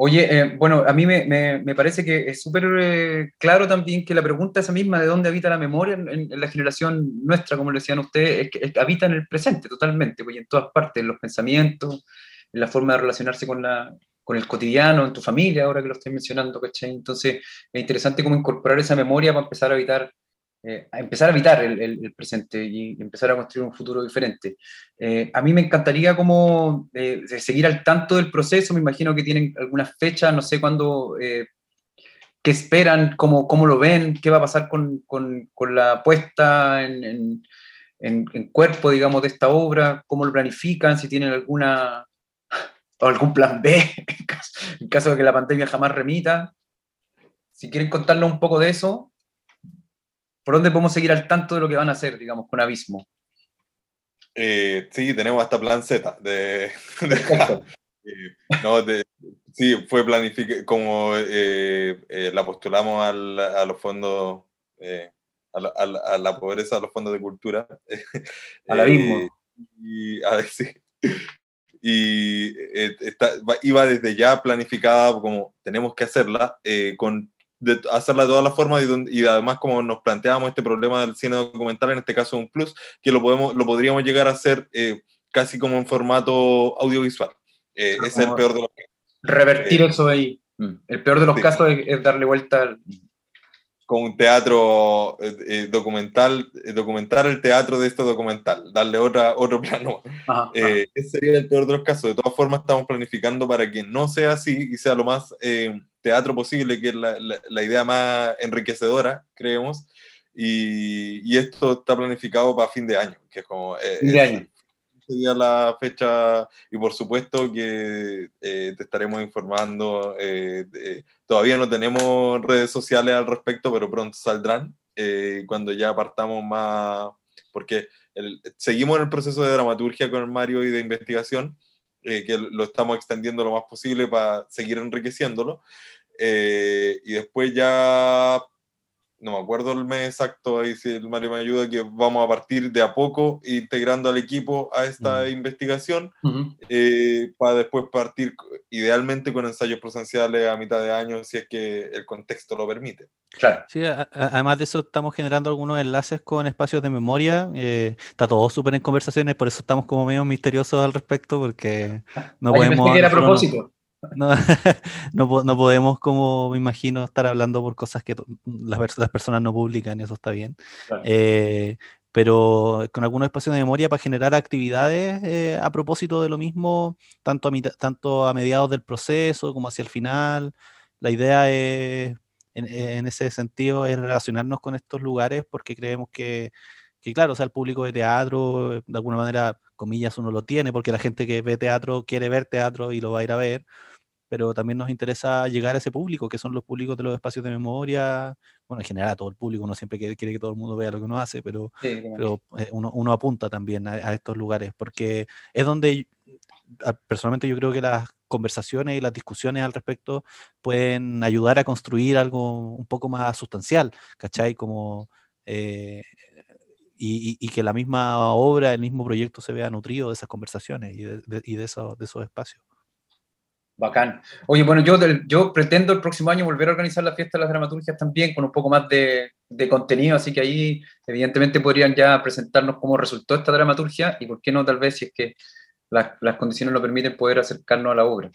Oye, eh, bueno, a mí me, parece que es súper eh, claro también que la pregunta esa misma de dónde habita la memoria en, la generación nuestra, como le decían ustedes, es que, habita en el presente totalmente, pues, en todas partes, en los pensamientos, en la forma de relacionarse con, la, con el cotidiano, en tu familia, ahora que lo estoy mencionando, ¿cachai? Entonces, es interesante cómo incorporar esa memoria para empezar a habitar eh, a empezar a evitar el, presente y empezar a construir un futuro diferente. Eh, a mí me encantaría como eh, seguir al tanto del proceso, me imagino que tienen algunas fechas, no sé cuándo, qué esperan, cómo, cómo, lo ven, qué va a pasar con, con, con la puesta en, en, en, cuerpo, digamos, de esta obra, cómo lo planifican, si tienen alguna [laughs] algún plan B en caso, en caso de que la pandemia jamás remita. Si quieren contarnos un poco de eso, ¿Por dónde podemos seguir al tanto de lo que van a hacer, digamos, con Abismo? Eh, sí, tenemos hasta plan Z. De, [laughs] sí, fue planificado, como eh, eh, la postulamos a los fondos, a la, pobreza, a los fondos de cultura. [laughs] Al abismo. y, a ver, sí. y iba desde ya planificada como tenemos que hacerla con de hacerla de todas las formas y, además como nos planteábamos este problema del cine documental, en este caso un plus, que lo, podemos, lo podríamos llegar a hacer eh, casi como en formato audiovisual. Eh, es el peor de los casos. Revertir eh, eso ahí. Mm. El peor de los casos es, darle vuelta al... Con un teatro documental, documentar el teatro de este documental, darle otra, otro [laughs] plano. Ese sería el peor de los casos. De todas formas, estamos planificando para que no sea así y sea lo más teatro posible, que es la, la, idea más enriquecedora, creemos. Y, y, esto está planificado para fin de año, que es como... Eh, fin de año. Sería la fecha y por supuesto que eh, te estaremos informando. Eh, todavía no tenemos redes sociales al respecto, pero pronto saldrán cuando ya partamos más, porque seguimos en el proceso de dramaturgia con Mario y de investigación, que lo estamos extendiendo lo más posible para seguir enriqueciéndolo. Eh, y después ya, no me acuerdo el mes exacto, ahí si el Mario me ayuda, que vamos a partir de a poco integrando al equipo a esta investigación eh, para después partir idealmente con ensayos presenciales a mitad de año si es que el contexto lo permite. Claro. Sí, además de eso estamos generando algunos enlaces con espacios de memoria. Eh, está todo súper en conversaciones, por eso estamos como medio misteriosos al respecto, porque no podemos... a propósito. No, [laughs] no, podemos, como me imagino, estar hablando por cosas que las, las personas no publican, eso está bien. Eh, pero con algunos espacios de memoria para generar actividades eh, a propósito de lo mismo, tanto a, tanto a mediados del proceso como hacia el final. La idea es, en, ese sentido, es relacionarnos con estos lugares porque creemos que, que, claro, o sea, el público de teatro, de alguna manera, comillas, uno lo tiene, porque la gente que ve teatro quiere ver teatro y lo va a ir a ver, pero también nos interesa llegar a ese público, que son los públicos de los espacios de memoria, bueno, en general a todo el público, uno siempre quiere, que todo el mundo vea lo que uno hace, pero, pero eh, uno, uno, apunta también a, estos lugares, porque es donde personalmente yo creo que las conversaciones y las discusiones al respecto pueden ayudar a construir algo un poco más sustancial, ¿cachai? Como... Eh, y, que la misma obra, el mismo proyecto se vea nutrido de esas conversaciones y de, y de, de esos espacios. Bacán. Oye, bueno, yo, yo pretendo el próximo año volver a organizar la fiesta de las dramaturgias también con un poco más de, de, contenido, así que ahí evidentemente podrían ya presentarnos cómo resultó esta dramaturgia y por qué no, tal vez, si es que las, las condiciones lo permiten, poder acercarnos a la obra.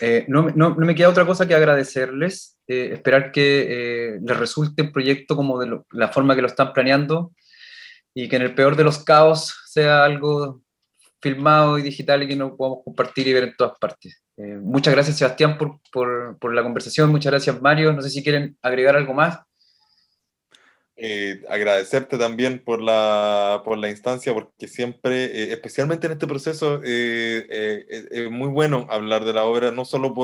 Eh, no, no, no, me queda otra cosa que agradecerles, eh, esperar que eh, les resulte un proyecto como de la forma que lo están planeando y que en el peor de los caos sea algo filmado y digital y que nos podamos compartir y ver en todas partes. Eh, muchas gracias, Sebastián, por, por, la conversación. Muchas gracias, Mario. No sé si quieren agregar algo más. Eh, agradecerte también por la, por la instancia, porque siempre, eh, especialmente en este proceso, es muy bueno hablar de la obra, no solo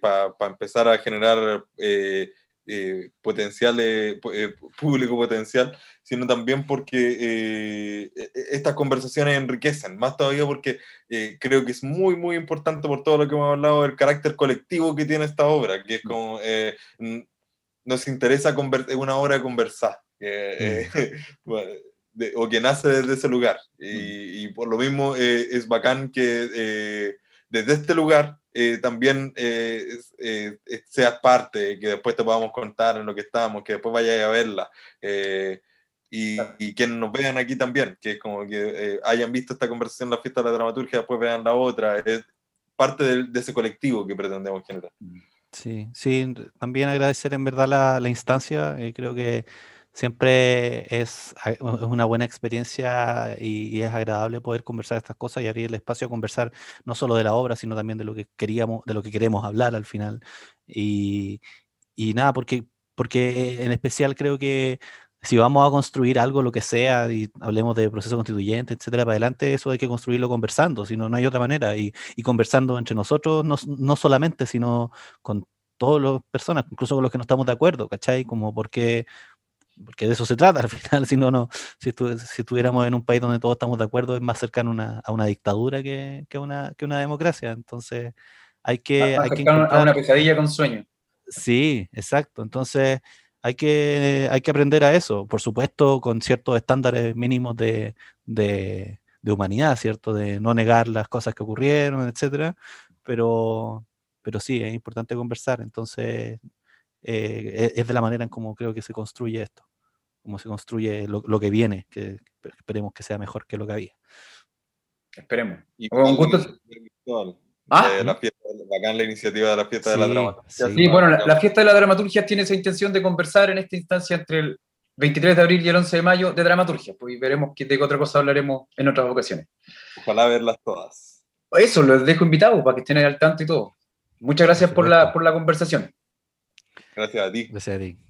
para empezar a generar potencial, público potencial, sino también porque eh, e, e, estas conversaciones enriquecen, más todavía porque eh, creo que es muy, muy importante por todo lo que hemos hablado del carácter colectivo que tiene esta obra, que es como, eh, nos interesa una obra de conversar, mm. [laughs] o que nace desde ese lugar, y, y por lo mismo es bacán que desde este lugar también seas parte, que después te podamos contar en lo que estamos, que después vayas a verla y, y que nos vean aquí también, que es como que eh, hayan visto esta conversación en la fiesta de la dramaturgia, después vean la otra, es parte de, de ese colectivo que pretendemos generar. Sí, sí, también agradecer en verdad la, la instancia, eh, creo que siempre es, es, una buena experiencia y, y, es agradable poder conversar estas cosas y abrir el espacio a conversar no solo de la obra, sino también de lo que queríamos, de lo que queremos hablar al final. Y, y nada, porque, porque en especial creo que si vamos a construir algo, lo que sea, y hablemos de proceso constituyente, etcétera, para adelante, eso hay que construirlo conversando, si no, no hay otra manera. Y, y conversando entre nosotros, no, no, solamente, sino con todas las personas, incluso con los que no estamos de acuerdo, ¿cachai? Como porque, porque de eso se trata [laughs] al final, si no, no si, estu si estuviéramos en un país donde todos estamos de acuerdo, es más cercano una, a una dictadura que, que, una, que una democracia. Entonces, hay que... Hay que encontrar... a una pesadilla con sueño. Sí, exacto. Entonces hay que, hay que aprender a eso, por supuesto, con ciertos estándares mínimos de, de, de humanidad, ¿cierto? De no negar las cosas que ocurrieron, etcétera, pero, pero sí, es importante conversar, entonces eh, es de la manera en cómo creo que se construye esto, cómo se construye lo, lo, que viene, que esperemos que sea mejor que lo que había. Esperemos. Y con gusto. ¿Ah? la fiesta, bacán la iniciativa de la fiesta sí, de la dramaturgia. Sí, sí bueno, la, la, fiesta de la dramaturgia tiene esa intención de conversar en esta instancia entre el 23 de abril y el 11 de mayo de dramaturgia, pues y veremos de qué otra cosa hablaremos en otras ocasiones. Ojalá verlas todas. Eso, los dejo invitados para que estén al tanto y todo. Muchas gracias por la, por la conversación. Gracias a ti. Gracias a ti.